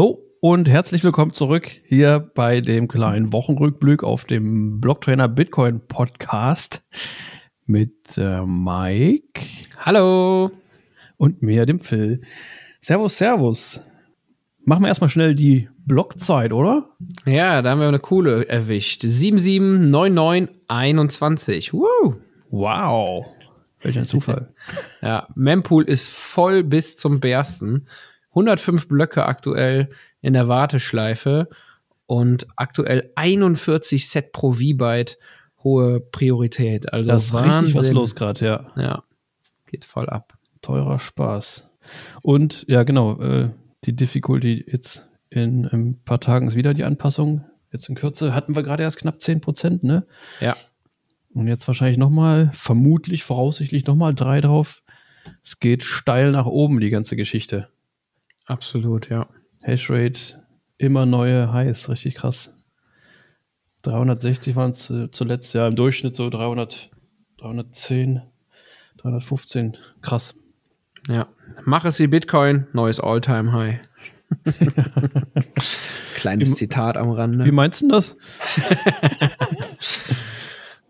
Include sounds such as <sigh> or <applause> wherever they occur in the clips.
Hallo und herzlich willkommen zurück hier bei dem kleinen Wochenrückblick auf dem Blocktrainer Bitcoin Podcast mit äh, Mike. Hallo. Und mir, dem Phil. Servus, Servus. Machen wir erstmal schnell die Blockzeit, oder? Ja, da haben wir eine coole erwischt. 779921. Woo. Wow. Welch ein Zufall. <laughs> ja, Mempool ist voll bis zum Bersten. 105 Blöcke aktuell in der Warteschleife und aktuell 41 Set pro V-Byte hohe Priorität. Also das ist Wahnsinn. richtig was los gerade, ja. Ja, geht voll ab. Teurer Spaß. Und ja, genau, äh, die Difficulty jetzt in, in ein paar Tagen ist wieder die Anpassung. Jetzt in Kürze hatten wir gerade erst knapp 10 Prozent, ne? Ja. Und jetzt wahrscheinlich nochmal, vermutlich, voraussichtlich nochmal drei drauf. Es geht steil nach oben, die ganze Geschichte. Absolut, ja. Hashrate, immer neue Highs, richtig krass. 360 waren es zuletzt, ja, im Durchschnitt so 300, 310, 315, krass. Ja, mach es wie Bitcoin, neues All-Time-High. <laughs> Kleines wie, Zitat am Rande. Wie meinst du das? <laughs>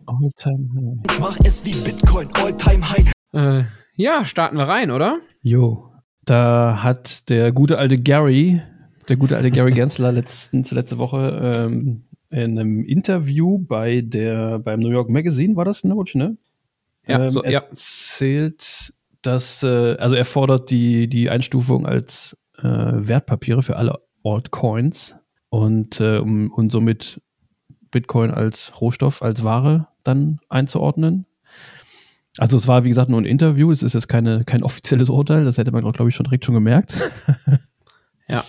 All-Time-High. Mach es wie Bitcoin, All-Time-High. Äh, ja, starten wir rein, oder? Jo. Da hat der gute alte Gary, der gute alte Gary <laughs> Gensler letztens, letzte Woche ähm, in einem Interview bei der, beim New York Magazine, war das, ne, ne? Ja, ähm, so, ja. erzählt, dass, äh, also er fordert die, die Einstufung als äh, Wertpapiere für alle Altcoins und, äh, um, und somit Bitcoin als Rohstoff, als Ware dann einzuordnen. Also es war, wie gesagt, nur ein Interview, es ist jetzt keine, kein offizielles Urteil, das hätte man, glaube ich, schon direkt schon gemerkt. <laughs> ja,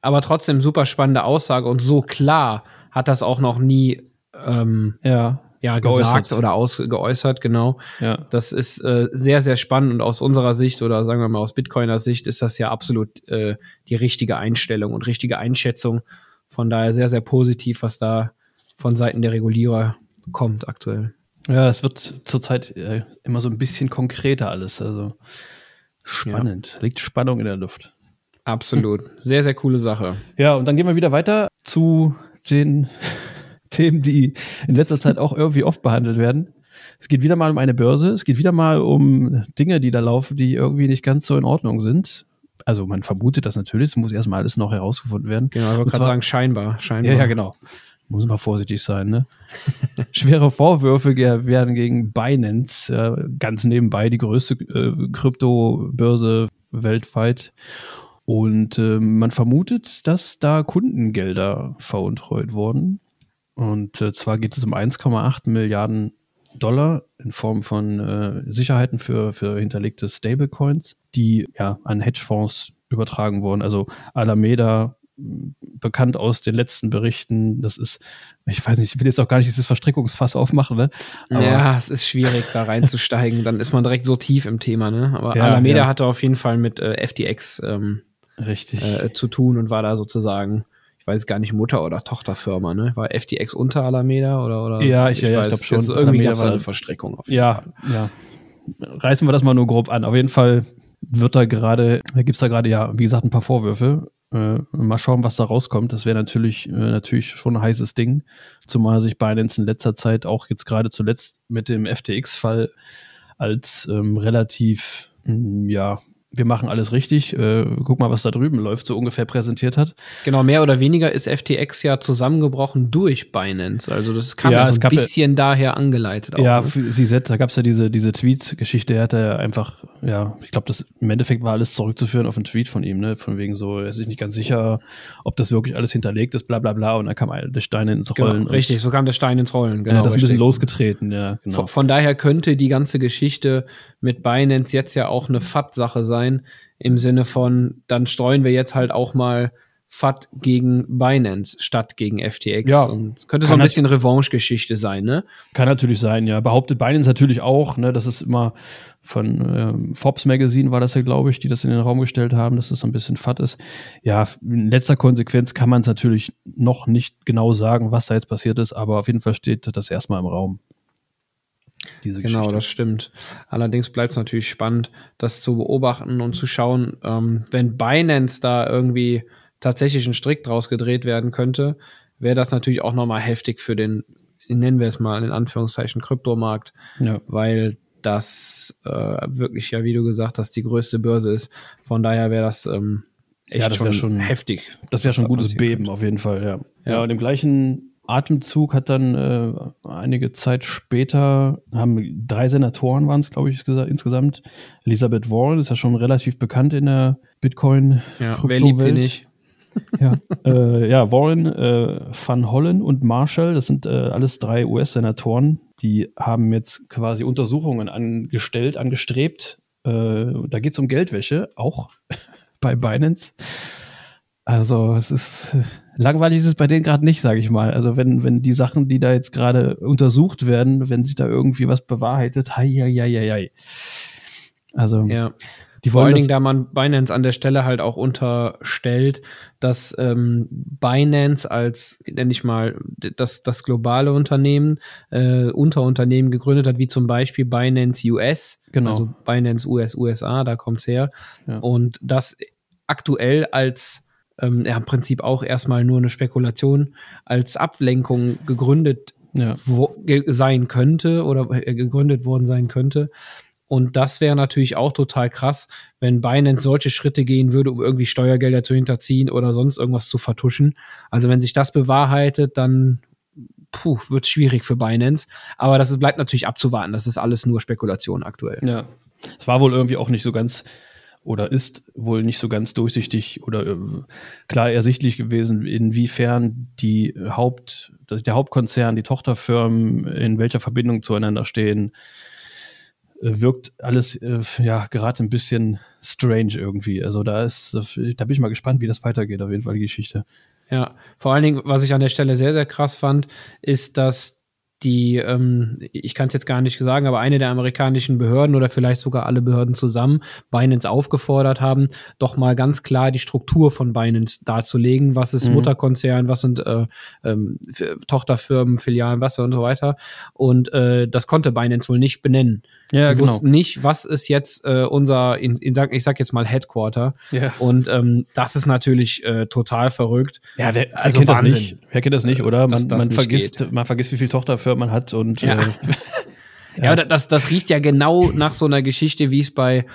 aber trotzdem super spannende Aussage und so klar hat das auch noch nie ähm, ja, ja, gesagt oder ausgeäußert, genau. Ja. Das ist äh, sehr, sehr spannend und aus unserer Sicht oder sagen wir mal aus Bitcoiner Sicht ist das ja absolut äh, die richtige Einstellung und richtige Einschätzung. Von daher sehr, sehr positiv, was da von Seiten der Regulierer kommt aktuell. Ja, es wird zurzeit äh, immer so ein bisschen konkreter alles. Also spannend. Ja. Liegt Spannung in der Luft. Absolut. Sehr, sehr coole Sache. Ja, und dann gehen wir wieder weiter zu den <laughs> Themen, die in letzter Zeit auch irgendwie oft behandelt werden. Es geht wieder mal um eine Börse. Es geht wieder mal um Dinge, die da laufen, die irgendwie nicht ganz so in Ordnung sind. Also man vermutet das natürlich. Es muss erstmal alles noch herausgefunden werden. Genau, ich wollte gerade sagen, scheinbar, scheinbar. Ja, ja, genau muss man vorsichtig sein, ne? <laughs> Schwere Vorwürfe werden gegen Binance, äh, ganz nebenbei die größte äh, Kryptobörse weltweit. Und äh, man vermutet, dass da Kundengelder veruntreut wurden. Und äh, zwar geht es um 1,8 Milliarden Dollar in Form von äh, Sicherheiten für, für hinterlegte Stablecoins, die ja an Hedgefonds übertragen wurden. Also Alameda bekannt aus den letzten Berichten. Das ist, ich weiß nicht, ich will jetzt auch gar nicht dieses Verstrickungsfass aufmachen, ne? Aber ja, es ist schwierig, da reinzusteigen. Dann ist man direkt so tief im Thema, ne? Aber ja, Alameda ja. hatte auf jeden Fall mit äh, FTX ähm, Richtig. Äh, zu tun und war da sozusagen, ich weiß gar nicht, Mutter- oder Tochterfirma, ne? War FTX unter Alameda oder? oder ja, ich, ich, ja, weiß, ich glaube schon. irgendwie gab es eine Verstrickung. Auf jeden ja, Fall. ja. Reißen wir das mal nur grob an. Auf jeden Fall wird da gerade, da gibt es da gerade ja, wie gesagt, ein paar Vorwürfe. Äh, mal schauen, was da rauskommt. Das wäre natürlich, äh, natürlich schon ein heißes Ding. Zumal sich Binance in letzter Zeit auch jetzt gerade zuletzt mit dem FTX-Fall als ähm, relativ, mh, mm, ja, wir machen alles richtig, äh, guck mal, was da drüben läuft, so ungefähr präsentiert hat. Genau, mehr oder weniger ist FTX ja zusammengebrochen durch Binance. Also das kam ja, ja so ein bisschen ja, daher angeleitet. Auch, ja, ne? sie da gab es ja diese, diese Tweet-Geschichte, er hatte ja einfach, ja, ich glaube, das im Endeffekt war alles zurückzuführen auf einen Tweet von ihm, ne? Von wegen so, er ist sich nicht ganz sicher, ob das wirklich alles hinterlegt ist, bla bla bla. Und dann kam der Stein ins genau, Rollen. Genau, richtig, so kam der Stein ins Rollen, genau. Ja, das ist ein bisschen losgetreten, ja. Genau. Von, von daher könnte die ganze Geschichte mit Binance jetzt ja auch eine FAT-Sache sein im Sinne von, dann streuen wir jetzt halt auch mal FAT gegen Binance statt gegen FTX. Ja, und könnte so ein bisschen Revanche-Geschichte sein, ne? Kann natürlich sein, ja. Behauptet Binance natürlich auch, ne? Das ist immer von ähm, Forbes Magazine war das ja, glaube ich, die das in den Raum gestellt haben, dass das so ein bisschen FAT ist. Ja, in letzter Konsequenz kann man es natürlich noch nicht genau sagen, was da jetzt passiert ist, aber auf jeden Fall steht das erstmal im Raum diese genau, Geschichte. das stimmt. Allerdings bleibt es natürlich spannend, das zu beobachten und zu schauen, ähm, wenn Binance da irgendwie tatsächlich ein Strick draus gedreht werden könnte, wäre das natürlich auch nochmal heftig für den, nennen wir es mal in Anführungszeichen, Kryptomarkt, Ja. weil das äh, wirklich ja, wie du gesagt hast, die größte Börse ist. Von daher wäre das ähm, echt Ja, das schon, schon- heftig. Das wäre schon ein gutes Beben auf jeden Fall, ja. Ja, Ja. und im gleichen Atemzug hat dann äh, einige Zeit später, haben drei Senatoren waren es, glaube ich, gesa- insgesamt. Elizabeth Warren ist ja schon relativ bekannt in der Bitcoin. Ja, wer liebt sie nicht? <laughs> Ja, äh, ja Warren, äh, Van Hollen und Marshall, das sind äh, alles drei US-Senatoren, die haben jetzt quasi Untersuchungen angestellt, angestrebt. Äh, da geht es um Geldwäsche, auch <laughs> bei Binance. Also es ist äh, langweilig ist es bei denen gerade nicht, sage ich mal. Also wenn, wenn die Sachen, die da jetzt gerade untersucht werden, wenn sich da irgendwie was bewahrheitet, hei, hei, hei, hei. Also Ja. Die Vor allen Dingen, da man Binance an der Stelle halt auch unterstellt, dass ähm, Binance als, nenne ich mal, das, das globale Unternehmen, äh, Unterunternehmen gegründet hat, wie zum Beispiel Binance US, Genau. also Binance US, USA, da kommt's her. Ja. Und das aktuell als ähm, ja, im Prinzip auch erstmal nur eine Spekulation als Ablenkung gegründet ja. wo, ge sein könnte oder äh, gegründet worden sein könnte. Und das wäre natürlich auch total krass, wenn Binance solche Schritte gehen würde, um irgendwie Steuergelder zu hinterziehen oder sonst irgendwas zu vertuschen. Also wenn sich das bewahrheitet, dann puh, wird schwierig für Binance. Aber das ist, bleibt natürlich abzuwarten. Das ist alles nur Spekulation aktuell. Ja. Es war wohl irgendwie auch nicht so ganz oder ist wohl nicht so ganz durchsichtig oder äh, klar ersichtlich gewesen, inwiefern die Haupt, der Hauptkonzern, die Tochterfirmen in welcher Verbindung zueinander stehen. Äh, Wirkt alles äh, ja gerade ein bisschen strange irgendwie. Also da ist, äh, da bin ich mal gespannt, wie das weitergeht, auf jeden Fall die Geschichte. Ja, vor allen Dingen, was ich an der Stelle sehr, sehr krass fand, ist, dass die, ähm, ich kann es jetzt gar nicht sagen, aber eine der amerikanischen Behörden oder vielleicht sogar alle Behörden zusammen Binance aufgefordert haben, doch mal ganz klar die Struktur von Binance darzulegen. Was ist Mhm. Mutterkonzern, was sind äh, ähm, Tochterfirmen, Filialen, was und so weiter. Und äh, das konnte Binance wohl nicht benennen. Ja, die wussten nicht, was ist jetzt äh, unser, in, in, sag, ich sag jetzt mal Headquarter. Ja, Und ähm, das ist natürlich äh, total verrückt. ja wer, wer Also kennt das Wahnsinn. nicht? Wer kennt das nicht, oder? Man, das man vergisst, man vergisst, wie viel Tochterfirmen man hat und Ja. äh, <laughs> Ja, aber das, das riecht ja genau nach so einer Geschichte, wie es bei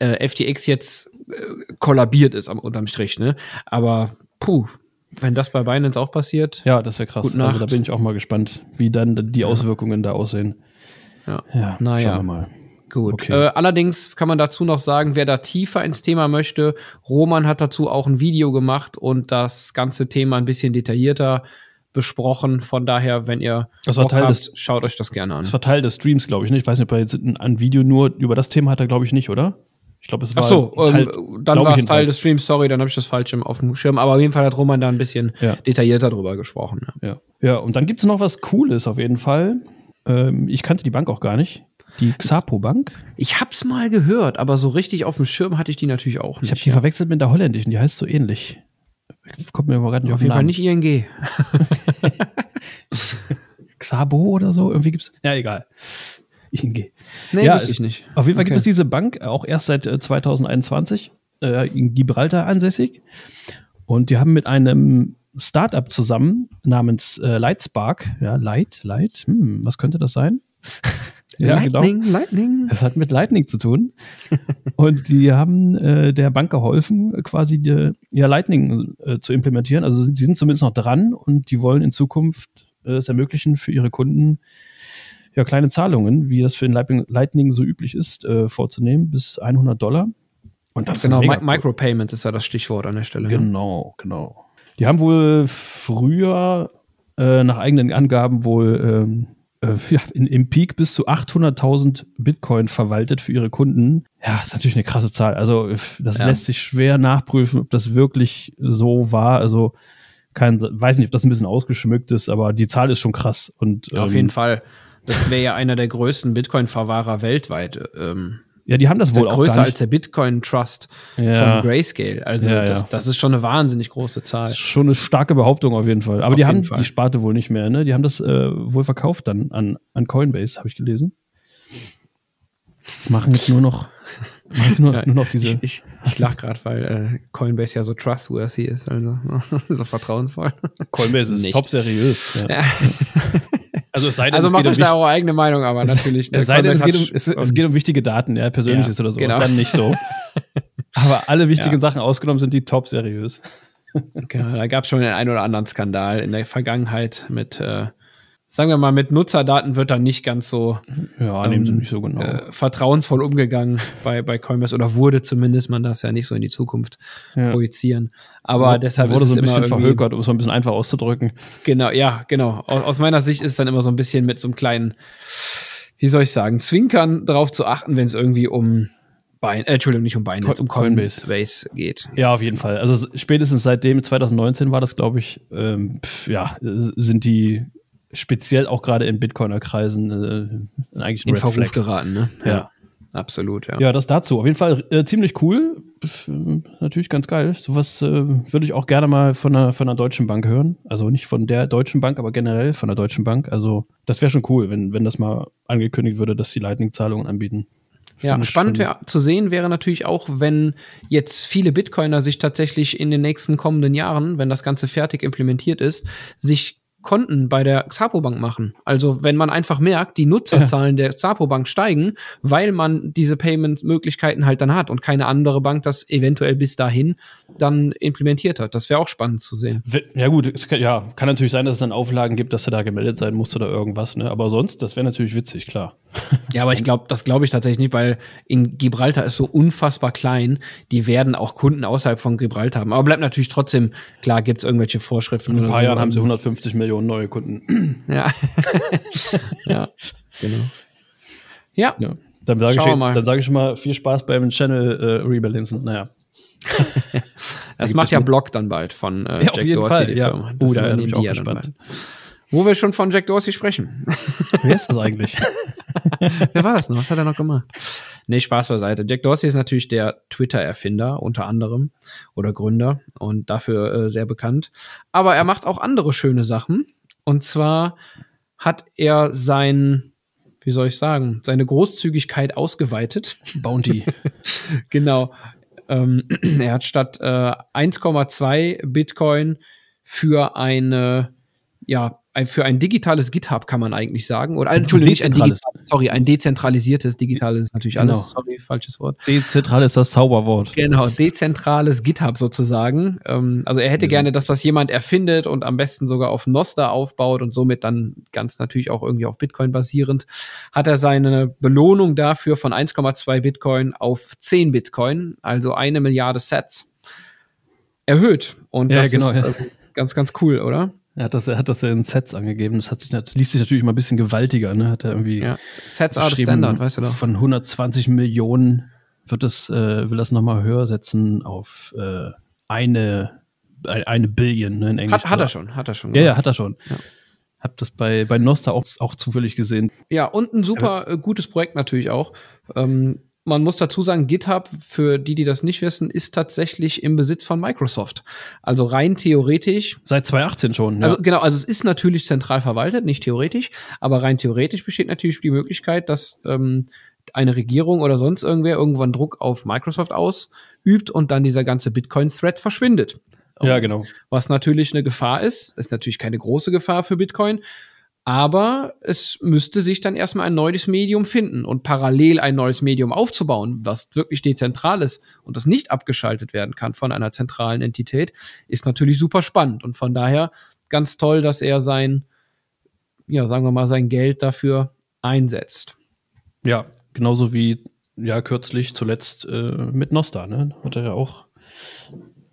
äh, FTX jetzt äh, kollabiert ist am unterm Strich, ne? Aber puh, wenn das bei Binance auch passiert, Ja, das wäre krass. Gute Also da bin ich auch mal gespannt, wie dann die Auswirkungen da aussehen. Ja. ja Naja. schauen wir mal. gut. Okay. Äh, allerdings kann man dazu noch sagen, wer da tiefer ins Thema möchte, Roman hat dazu auch ein Video gemacht und das ganze Thema ein bisschen detaillierter besprochen. Von daher, wenn ihr Das Bock habt, des- schaut euch das gerne an. Das war Teil des Streams, glaube ich. Ne? Ich weiß nicht, ob er jetzt ein, ein Video nur über das Thema hat er, glaube ich, nicht, oder? Ich glaube, es war Ach so, Teil, ähm, dann war ich es Teil des Streams, sorry, dann habe ich das falsch im, auf dem Schirm. Aber auf jeden Fall hat Roman da ein bisschen Ja. detaillierter drüber gesprochen. Ja. Ja. ja, und dann gibt es noch was Cooles auf jeden Fall. Ähm, ich kannte die Bank auch gar nicht. Die Xapo Bank. Ich hab's mal gehört, aber so richtig auf dem Schirm hatte ich die natürlich auch Ich nicht. habe die verwechselt mit der holländischen, die heißt so ähnlich. Kommt mir aber gerade nicht auf den jeden Fall nicht ING. <laughs> Xabo oder so. Irgendwie gibt's. Ja, egal. ING. Nee, Ja, wusste ich nicht. Auf jeden Fall Okay. gibt es diese Bank äh, auch erst seit äh, 2021 äh, in Gibraltar ansässig. Und die haben mit einem Startup zusammen namens äh, Lightspark, ja, Light, Light, hm, was könnte das sein? <laughs> genau. Lightning, Lightning. Das hat mit Lightning zu tun. <laughs> Und die haben äh, der Bank geholfen, quasi die, ja, Lightning äh, zu implementieren. Also sie sind zumindest noch dran und die wollen in Zukunft äh, es ermöglichen, für ihre Kunden ja, kleine Zahlungen, wie das für den Lightning, Lightning so üblich ist, äh, vorzunehmen, bis 100 Dollar. Und das ist Genau, mega Mi Micropayments ist ja das Stichwort an der Stelle. ne? Genau, genau. Die haben wohl früher äh, nach eigenen Angaben wohl ähm, äh, <laughs> ja, in, im Peak bis zu 800.000 Bitcoin verwaltet für ihre Kunden. Ja, ist natürlich eine krasse Zahl. Also das Ja. lässt sich schwer nachprüfen, ob das wirklich so war. Also kein, weiß nicht, ob das ein bisschen ausgeschmückt ist, aber die Zahl ist schon krass. Und Auf ähm, jeden Fall. Das wäre ja einer der größten Bitcoin-Verwahrer weltweit. Ähm, Ja, die haben das wohl auch größer als der Bitcoin-Trust Ja. von Grayscale. Also Ja, ja. Das, das ist schon eine wahnsinnig große Zahl. Schon eine starke Behauptung auf jeden Fall. Aber Auf die haben Fall. die Sparte wohl nicht mehr, ne? Die haben das äh, wohl verkauft dann an, an Coinbase, habe ich gelesen. Machen jetzt nur noch, machen jetzt nur, <laughs> Ja, nur noch diese. Ich, ich, ich lach gerade, weil äh, Coinbase ja so trustworthy ist, also <laughs> so vertrauensvoll. Coinbase ist Nicht. top seriös. Ja. <laughs> Also es sei denn, Also es macht geht um euch da eure eigene Meinung, aber natürlich. es sei denn, es geht, um, es, es geht um wichtige Daten, ja, persönliches Ja, oder so. genau. Ist dann nicht so. <laughs> Aber alle wichtigen Ja. Sachen ausgenommen sind die top seriös. Genau, da gab es schon den einen oder anderen Skandal in der Vergangenheit mit, äh, sagen wir mal, mit Nutzerdaten wird da nicht ganz so Ja, nehmen sie Ähm, nicht so genau. äh, vertrauensvoll umgegangen bei, bei Coinbase oder wurde zumindest, man darf es ja nicht so in die Zukunft Ja. projizieren. Aber deshalb wurde ist so es ein bisschen verhökert, um es mal ein bisschen einfach auszudrücken. Genau, ja, genau. Aus, aus meiner Sicht ist es dann immer so ein bisschen mit so einem kleinen, wie soll ich sagen, Zwinkern darauf zu achten, wenn es irgendwie um Bein, äh, Entschuldigung, nicht um Binance, Co- um Coinbase. Coinbase geht. Ja, auf jeden Fall. Also spätestens seitdem 2019 war das, glaube ich, ähm, pf, ja, sind die speziell auch gerade in Bitcoiner-Kreisen äh, eigentlich ein In Verruf geraten, ne? Ja. Absolut, ja. Ja, das dazu. Auf jeden Fall äh, ziemlich cool. Natürlich ganz geil. Sowas äh, würde ich auch gerne mal von einer, von einer deutschen Bank hören. Also nicht von der deutschen Bank, aber generell von der deutschen Bank. Also das wäre schon cool, wenn, wenn das mal angekündigt würde, dass die Lightning-Zahlungen anbieten. Ja, spannend wär, zu sehen wäre natürlich auch, wenn jetzt viele Bitcoiner sich tatsächlich in den nächsten kommenden Jahren, wenn das Ganze fertig implementiert ist, sich Konten bei der Xapo Bank machen. Also wenn man einfach merkt, die Nutzerzahlen <laughs> der Xapo Bank steigen, weil man diese Payment-Möglichkeiten halt dann hat und keine andere Bank das eventuell bis dahin dann implementiert hat. Das wäre auch spannend zu sehen. Ja gut, es kann, ja, kann natürlich sein, dass es dann Auflagen gibt, dass du da gemeldet sein musst oder irgendwas, ne? Aber sonst, das wäre natürlich witzig, klar. <laughs> Ja, aber ich glaube, das glaube ich tatsächlich nicht, weil in Gibraltar ist so unfassbar klein. Die werden auch Kunden außerhalb von Gibraltar haben. Aber bleibt natürlich trotzdem, klar, gibt es irgendwelche Vorschriften. In ein paar so. Jahren haben sie 150 Millionen neue Kunden. <clears throat> Ja. <laughs> ja, genau. Ja, Ja. Dann sage ich, mal. dann sag ich schon mal viel Spaß beim Channel äh, Rebalancen. Naja. <laughs> das macht ja Block dann bald von äh, Ja, auf Jack jeden Dorsey, Fall, die ja. Firma. Oh, da übernehmen bin ich auch gespannt. Wo wir schon von Jack Dorsey sprechen. <laughs> Wer ist das eigentlich? <laughs> Wer war das noch? Was hat er noch gemacht? Nee, Spaß beiseite. Jack Dorsey ist natürlich der Twitter-Erfinder unter anderem oder Gründer und dafür äh, sehr bekannt. Aber er macht auch andere schöne Sachen. Und zwar hat er sein, wie soll ich sagen, seine Großzügigkeit ausgeweitet. Bounty. <laughs> Genau. Ähm, <clears throat> er hat statt äh, 1,2 Bitcoin für eine, ja, ein, für ein digitales GitHub kann man eigentlich sagen. Oder Entschuldigung, nicht ein digitales, sorry, ein dezentralisiertes digitales ist natürlich Genau. alles. Sorry, falsches Wort. Dezentral ist das Zauberwort. Genau, dezentrales GitHub sozusagen. Ähm, also er hätte gerne, dass das jemand erfindet und am besten sogar auf Nostr aufbaut und somit dann ganz natürlich auch irgendwie auf Bitcoin basierend. Hat er seine Belohnung dafür von 1,2 Bitcoin auf 10 Bitcoin, also eine Milliarde Sets, erhöht. Und Ja, das genau, ja. ist äh, ganz, ganz cool, oder? Er hat das, er hat das ja in Sets angegeben. Das, hat sich, das liest sich natürlich mal ein bisschen gewaltiger, ne? Hat er irgendwie Ja. Sets are the standard, weißt du doch. Von 120 Millionen wird das, äh, will das nochmal höher setzen auf äh, eine, eine, Billion, ne, in Englisch. Hat, hat er schon, hat er schon. Ja, ja, hat er schon. Ja. Hab das bei, bei Nostra auch, auch zufällig gesehen. Ja, und ein super äh, gutes Projekt natürlich auch. Ähm, man muss dazu sagen, GitHub, für die, die das nicht wissen, ist tatsächlich im Besitz von Microsoft. Also rein theoretisch, Seit 2018 schon. Ja. also genau, also es ist natürlich zentral verwaltet, nicht theoretisch, aber rein theoretisch besteht natürlich die Möglichkeit, dass ähm, eine Regierung oder sonst irgendwer irgendwann Druck auf Microsoft ausübt und dann dieser ganze Bitcoin-Thread verschwindet. ja, genau. Was natürlich eine Gefahr ist. Ist natürlich keine große Gefahr für Bitcoin. Aber es müsste sich dann erstmal ein neues Medium finden und parallel ein neues Medium aufzubauen, was wirklich dezentral ist und das nicht abgeschaltet werden kann von einer zentralen Entität, ist natürlich super spannend. Und von daher ganz toll, dass er sein, ja, sagen wir mal, sein Geld dafür einsetzt. Ja, genauso wie ja kürzlich zuletzt äh, mit Nostra, ne? Hat er ja auch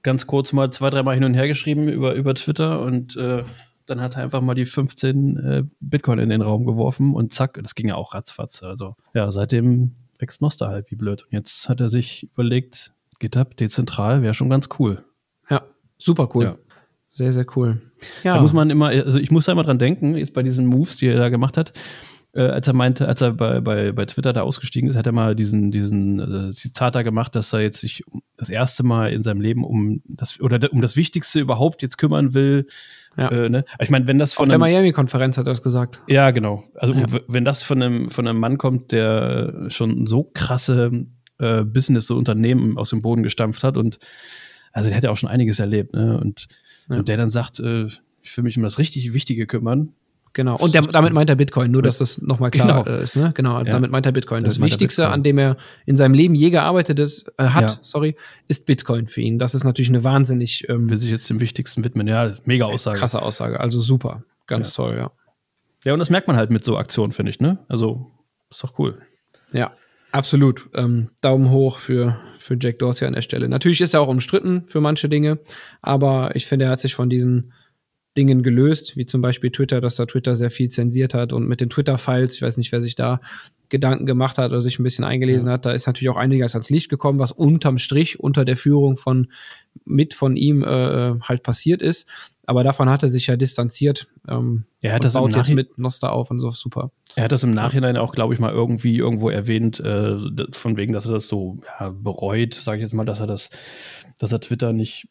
ganz kurz mal zwei, dreimal hin und her geschrieben über, über Twitter und äh, dann hat er einfach mal die 15 äh, Bitcoin in den Raum geworfen und zack, das ging ja auch ratzfatz. Also ja, seitdem wächst Nostra halt wie blöd. Und jetzt hat er sich überlegt, GitHub dezentral wäre schon ganz cool. Ja, super cool. Ja. Sehr, sehr cool. Ja, Da muss man immer, also ich muss da immer dran denken, jetzt bei diesen Moves, die er da gemacht hat. Äh, als er meinte, als er bei, bei, bei Twitter da ausgestiegen ist, hat er mal diesen, diesen äh, Zitat da gemacht, dass er jetzt sich das erste Mal in seinem Leben um das oder um das Wichtigste überhaupt jetzt kümmern will. Ja. Äh, ne? Ich meine, wenn das von Auf der einem, Miami-Konferenz hat er das gesagt. ja genau, also Ja. wenn das von einem von einem Mann kommt, der schon so krasse äh, Business, so Unternehmen aus dem Boden gestampft hat und also der hat ja auch schon einiges erlebt, ne? Und, Ja. und der dann sagt, äh, ich will mich um das richtig Wichtige kümmern. Genau. Und der, damit meint er Bitcoin, nur dass das nochmal klar Genau. äh, ist, ne? Genau, damit meint er Bitcoin. Das er Wichtigste, an dem er in seinem Leben je gearbeitet ist, äh, hat, Ja. sorry, ist Bitcoin für ihn. Das ist natürlich eine wahnsinnig ähm, Will sich jetzt dem Wichtigsten widmen. Ja, mega Aussage. krasse Aussage. Also super. Ganz toll, ja. Ja, und das merkt man halt mit so Aktionen, finde ich, ne? Also, ist doch cool. Ja, absolut. Ähm, Daumen hoch für, für Jack Dorsey an der Stelle. Natürlich ist er auch umstritten für manche Dinge, aber ich finde, er hat sich von diesen Dingen gelöst, wie zum Beispiel Twitter, dass da Twitter sehr viel zensiert hat und mit den Twitter-Files, ich weiß nicht, wer sich da Gedanken gemacht hat oder sich ein bisschen eingelesen hat, da ist natürlich auch einiges ans Licht gekommen, was unterm Strich unter der Führung von mit von ihm äh, halt passiert ist. Aber davon hat er sich ja distanziert. Ähm, Er hat das im baut jetzt mit Noster auf und so super. Er hat das im Nachhinein auch, glaube ich, mal irgendwie irgendwo erwähnt, äh, von wegen, dass er das so ja, bereut, sage ich jetzt mal, dass er das, dass er Twitter nicht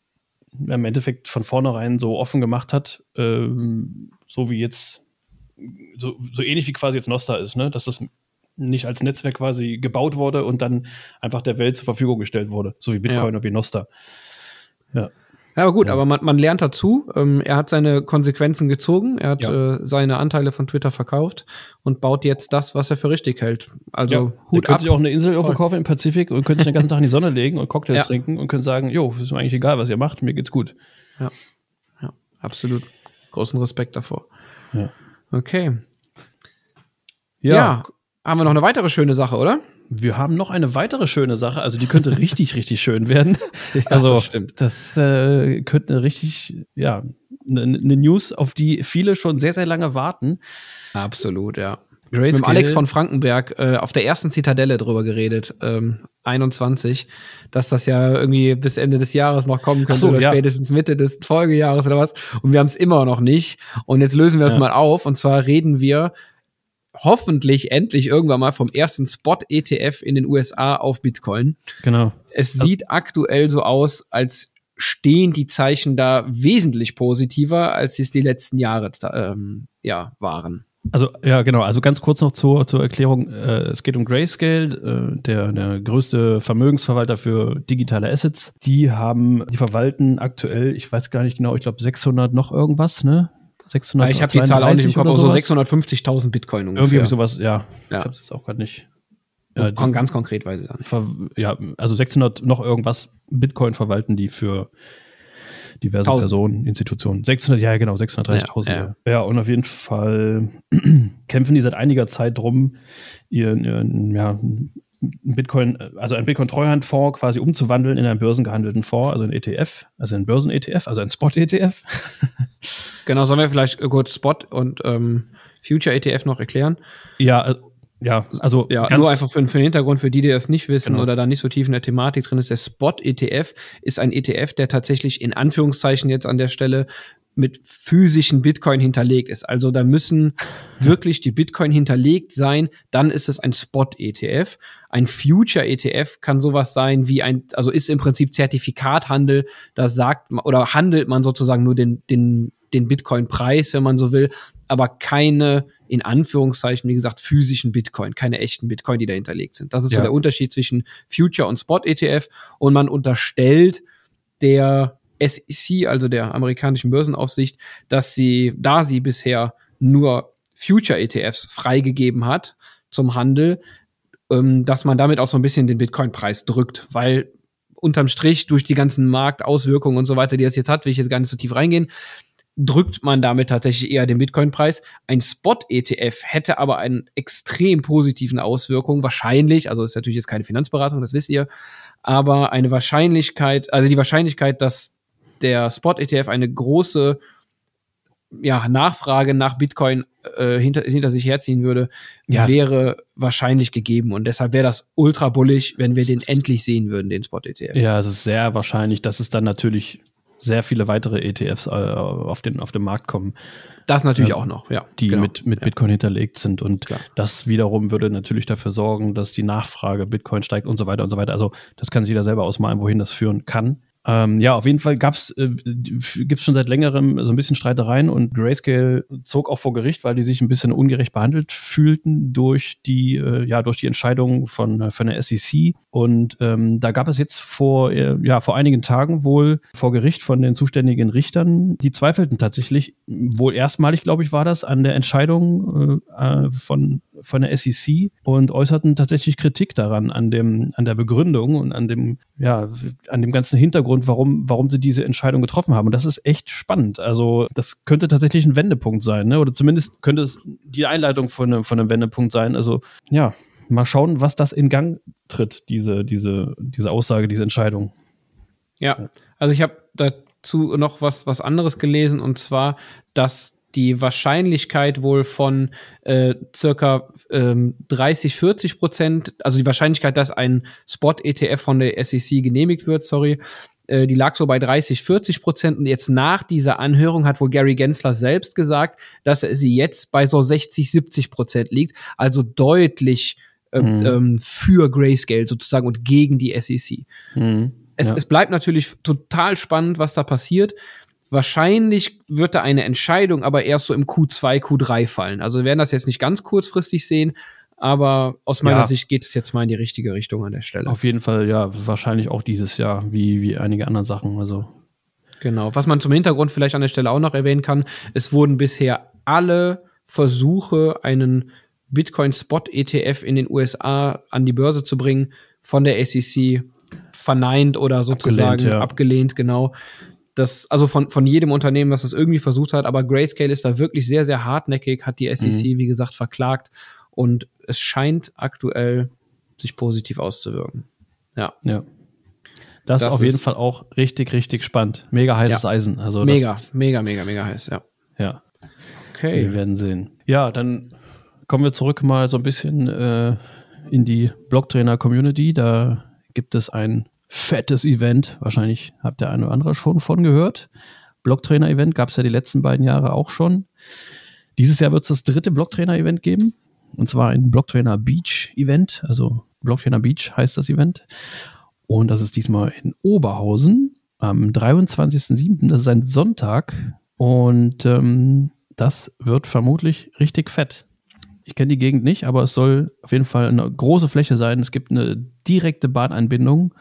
im Endeffekt von vornherein so offen gemacht hat, ähm, so wie jetzt, so, so ähnlich wie quasi jetzt Nostra ist, ne? Dass das nicht als Netzwerk quasi gebaut wurde und dann einfach der Welt zur Verfügung gestellt wurde, so wie Bitcoin Ja. oder wie Nostra. Ja. Ja, aber gut, aber man, man lernt dazu. Ähm, er hat seine Konsequenzen gezogen. Er hat Ja. äh, seine Anteile von Twitter verkauft und baut jetzt das, was er für richtig hält. Also ja, Hut ab. könnte sich auch eine Insel verkaufen im Pazifik und könnte sich den ganzen Tag in die Sonne legen und Cocktails Ja. trinken und könnte sagen, jo, ist mir eigentlich egal, was ihr macht, mir geht's gut. Ja, absolut. Großen Respekt davor. Ja. Okay. Ja. Haben wir noch eine weitere schöne Sache, oder? Wir haben noch eine weitere schöne Sache, also die könnte richtig, <laughs> richtig schön werden. also das stimmt. das äh, könnte eine richtig, ja, eine ne News, auf die viele schon sehr, sehr lange warten. Absolut, ja. Grayscale, Mit Alex von Frankenberg äh, auf der ersten Zitadelle drüber geredet, ähm, 21, dass das ja irgendwie bis Ende des Jahres noch kommen könnte so, oder ja. spätestens Mitte des Folgejahres oder was. Und wir haben es immer noch nicht. Und jetzt lösen wir das Ja. mal auf. Und zwar reden wir hoffentlich endlich irgendwann mal vom ersten Spot-ETF in den USA auf Bitcoin. genau. Es sieht aktuell so aus, als stehen die Zeichen da wesentlich positiver, als sie es die letzten Jahre ähm, ja, waren. Also, ja, genau. Also ganz kurz noch zur, zur Erklärung. Äh, es geht um Grayscale, äh, der, der größte Vermögensverwalter für digitale Assets. Die haben, die verwalten aktuell, ich weiß gar nicht genau, ich glaube 600 noch irgendwas, ne? 600 ich habe die Zahl auch nicht im Kopf, aber so sowas. 650.000 Bitcoin Irgendwie ungefähr. ich sowas, ja. Ja. Ich habe es jetzt auch gerade nicht. Ja, die, ganz konkret weiß ich nicht. ver, ja, also 600 noch irgendwas Bitcoin verwalten die für diverse 1000. Personen, Institutionen. 600, ja genau, 630.000. Ja, Ja, ja. ja. und auf jeden Fall <clears throat> kämpfen die seit einiger Zeit drum, ihren, ihren ja, Bitcoin, also einen Bitcoin-Treuhandfonds quasi umzuwandeln in einen börsengehandelten Fonds, also ein ETF, also ein Börsen-ETF, also ein Spot-ETF. <laughs> Genau, sollen wir vielleicht kurz Spot und ähm, Future ETF noch erklären? Ja, äh, ja, also Ja, nur einfach für, für den Hintergrund, für die, die das nicht wissen Genau. oder da nicht so tief in der Thematik drin ist. Der Spot-ETF ist ein ETF, der tatsächlich in Anführungszeichen jetzt an der Stelle mit physischen Bitcoin hinterlegt ist. Also da müssen <laughs> wirklich die Bitcoin hinterlegt sein, dann ist es ein Spot-ETF. Ein Future-ETF kann sowas sein wie ein, also ist im Prinzip Zertifikathandel, da sagt man, oder handelt man sozusagen nur den, den, den Bitcoin-Preis, wenn man so will, aber keine, in Anführungszeichen, wie gesagt, physischen Bitcoin, keine echten Bitcoin, die da hinterlegt sind. Das ist so Ja. der Unterschied zwischen Future und Spot-ETF und man unterstellt der SEC, also der amerikanischen Börsenaufsicht, dass sie, da sie bisher nur Future-ETFs freigegeben hat zum Handel, ähm, dass man damit auch so ein bisschen den Bitcoin-Preis drückt, weil unterm Strich durch die ganzen Marktauswirkungen und so weiter, die das jetzt hat, will ich jetzt gar nicht so tief reingehen, drückt man damit tatsächlich eher den Bitcoin-Preis. Ein Spot-ETF hätte aber einen extrem positiven Auswirkungen, wahrscheinlich, also ist natürlich jetzt keine Finanzberatung, das wisst ihr, aber eine Wahrscheinlichkeit, also die Wahrscheinlichkeit, dass der Spot-ETF eine große ja, Nachfrage nach Bitcoin äh, hinter, hinter sich herziehen würde, Ja, wäre wahrscheinlich gegeben. Und deshalb wäre das ultra bullig, wenn wir den endlich sehen würden, den Spot-ETF. Ja, es ist sehr wahrscheinlich, dass es dann natürlich sehr viele weitere ETFs äh, auf, den, auf den Markt kommen. Das natürlich ja, auch noch, ja. Die genau. mit, mit Bitcoin hinterlegt sind. Und Klar. das wiederum würde natürlich dafür sorgen, dass die Nachfrage Bitcoin steigt und so weiter und so weiter. Also das kann sich jeder selber ausmalen, wohin das führen kann. Ähm, ja, auf jeden Fall gab's, äh, gibt es schon seit längerem so ein bisschen Streitereien und Grayscale zog auch vor Gericht, weil die sich ein bisschen ungerecht behandelt fühlten durch die, äh, ja, durch die Entscheidung von, äh, von der SEC. Und ähm, da gab es jetzt vor, äh, ja, vor einigen Tagen wohl vor Gericht von den zuständigen Richtern, die zweifelten tatsächlich, wohl erstmalig, glaube ich, war das, an der Entscheidung äh, von von der SEC und äußerten tatsächlich Kritik daran, an dem, an der Begründung und an dem, ja, an dem ganzen Hintergrund, warum, warum sie diese Entscheidung getroffen haben. Und das ist echt spannend. Also, das könnte tatsächlich ein Wendepunkt sein, ne? Oder zumindest könnte es die Einleitung von einem, von einem Wendepunkt sein. Also, ja, mal schauen, was das in Gang tritt, diese, diese, diese Aussage, diese Entscheidung. Ja, also ich habe dazu noch was, was anderes gelesen und zwar, dass die Wahrscheinlichkeit wohl von äh, circa ähm, 30, 40 Prozent, also die Wahrscheinlichkeit, dass ein Spot-ETF von der SEC genehmigt wird, sorry, äh, die lag so bei 30, 40 Prozent. Und jetzt nach dieser Anhörung hat wohl Gary Gensler selbst gesagt, dass sie jetzt bei so 60, 70 Prozent liegt. Also deutlich ähm, mhm. ähm, für Grayscale sozusagen und gegen die SEC. Mhm. Es, ja. es bleibt natürlich total spannend, was da passiert. Wahrscheinlich wird da eine Entscheidung aber erst so im Q2, Q3 fallen. Also wir werden das jetzt nicht ganz kurzfristig sehen, aber aus meiner ja. Sicht geht es jetzt mal in die richtige Richtung an der Stelle. Auf jeden Fall, ja, wahrscheinlich auch dieses Jahr, wie, wie einige andere Sachen. Also. Genau. Was man zum Hintergrund vielleicht an der Stelle auch noch erwähnen kann, es wurden bisher alle Versuche, einen Bitcoin Spot ETF in den USA an die Börse zu bringen, von der SEC verneint oder sozusagen abgelehnt, ja. abgelehnt genau das, also von, von jedem Unternehmen, was das irgendwie versucht hat, aber Grayscale ist da wirklich sehr, sehr hartnäckig, hat die SEC, mhm. wie gesagt, verklagt und es scheint aktuell sich positiv auszuwirken. Ja. Ja. Das, das ist auf jeden Fall auch richtig, richtig spannend. Mega heißes ja. Eisen. Also mega, mega, mega, mega heiß, ja. Ja. Okay. Wir werden sehen. Ja, dann kommen wir zurück mal so ein bisschen äh, in die Blocktrainer-Community. Da gibt es ein fettes Event. Wahrscheinlich habt der eine oder andere schon von gehört. Blocktrainer-Event gab es ja die letzten beiden Jahre auch schon. Dieses Jahr wird es das dritte Blocktrainer-Event geben. Und zwar ein Blocktrainer Beach-Event. Also Blocktrainer Beach heißt das Event. Und das ist diesmal in Oberhausen am 23.07. Das ist ein Sonntag. Und ähm, das wird vermutlich richtig fett. Ich kenne die Gegend nicht, aber es soll auf jeden Fall eine große Fläche sein. Es gibt eine direkte Bahnanbindung.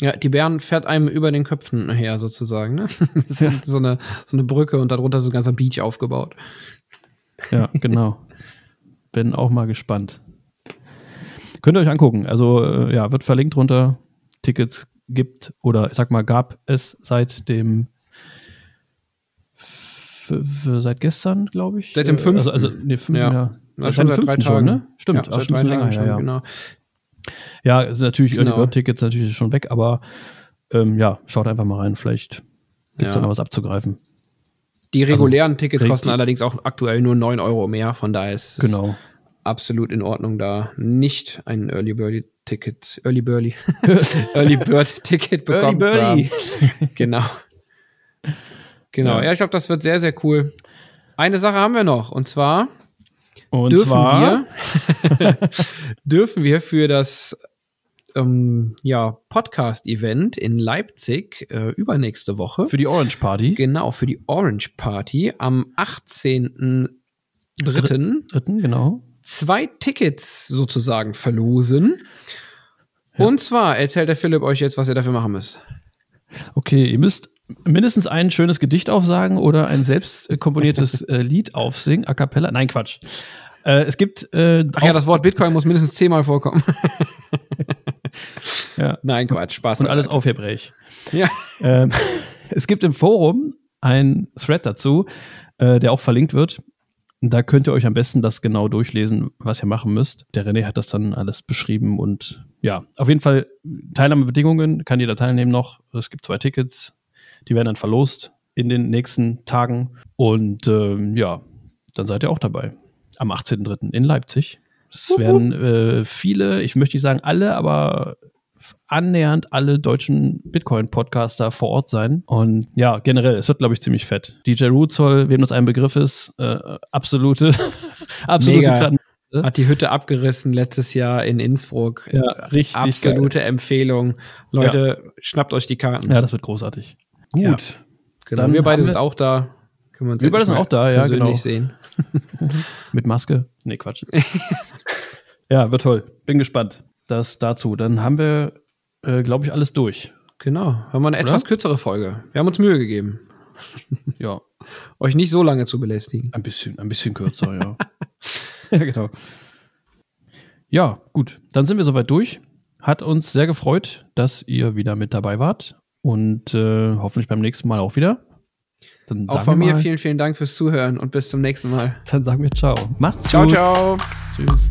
Ja, die Bären fährt einem über den Köpfen her sozusagen. Ne? <laughs> Das ist ja. so, eine, so eine Brücke und darunter so ein ganzer Beach aufgebaut. Ja, <laughs> genau. Bin auch mal gespannt. Könnt ihr euch angucken. Also, äh, ja, wird verlinkt drunter. Tickets gibt oder ich sag mal, gab es seit dem seit gestern, glaube ich. Seit dem 5. Also, also nee, 5 ja. ja. ja schon seit drei Tagen. Schon, ne? Stimmt, ja, seit drei Tagen schon, ja. genau. Ja, ist natürlich genau. Early Bird Tickets natürlich schon weg, aber ähm, ja, schaut einfach mal rein, vielleicht gibt es ja. noch was abzugreifen. Die regulären also, Tickets kosten allerdings auch aktuell nur 9 Euro mehr, von daher ist es genau. absolut in Ordnung, da nicht ein Early <laughs> Bird Ticket, Early Burly, Early Bird Ticket bekommen Early zu haben. genau. Genau, ja, ja ich glaube, das wird sehr, sehr cool. Eine Sache haben wir noch, und zwar und dürfen zwar wir, <laughs> dürfen wir für das ähm, ja, Podcast-Event in Leipzig äh, übernächste Woche. Für die Orange Party. Genau, für die Orange Party am 18.03. Dritten, genau. Zwei Tickets sozusagen verlosen. Ja. Und zwar erzählt der Philipp euch jetzt, was ihr dafür machen müsst. Okay, ihr müsst mindestens ein schönes Gedicht aufsagen oder ein selbst komponiertes <laughs> äh, Lied aufsingen, a cappella. Nein, Quatsch. Äh, es gibt. Äh, Ach ja, das Wort Bitcoin muss mindestens zehnmal vorkommen. <laughs> ja. Nein, Quatsch, Spaß. Und alles auf Hebräisch. Ja. Ähm, <laughs> es gibt im Forum ein Thread dazu, äh, der auch verlinkt wird. Da könnt ihr euch am besten das genau durchlesen, was ihr machen müsst. Der René hat das dann alles beschrieben und ja, auf jeden Fall Teilnahmebedingungen kann jeder teilnehmen noch. Es gibt zwei Tickets, die werden dann verlost in den nächsten Tagen. Und ähm, ja, dann seid ihr auch dabei. Am 18.03. in Leipzig. Es werden äh, viele, ich möchte nicht sagen alle, aber annähernd alle deutschen Bitcoin-Podcaster vor Ort sein. Und ja, generell, es wird, glaube ich, ziemlich fett. DJ Rootzoll, wem das ein Begriff ist, äh, absolute, <laughs> absolute Mega. Hat die Hütte abgerissen letztes Jahr in Innsbruck. Ja, richtig. Absolute geil. Empfehlung. Leute, ja. schnappt euch die Karten. Ja, das wird großartig. Gut. Ja. Genau. Dann wir beide sind auch da. Können wir uns wir beide sind auch da, ja, genau. sehen. <laughs> Mit Maske? Nee, Quatsch. <laughs> ja, wird toll. Bin gespannt. Das dazu. Dann haben wir, äh, glaube ich, alles durch. Genau. Haben wir eine Oder? etwas kürzere Folge. Wir haben uns Mühe gegeben. <laughs> ja. Euch nicht so lange zu belästigen. Ein bisschen, ein bisschen kürzer, ja. ja, genau. Ja, gut. Dann sind wir soweit durch. Hat uns sehr gefreut, dass ihr wieder mit dabei wart. Und äh, hoffentlich beim nächsten Mal auch wieder. Dann auch von mir vielen, vielen Dank fürs Zuhören und bis zum nächsten Mal. Dann sagen wir ciao. Macht's ciao, gut. Ciao, ciao. Tschüss.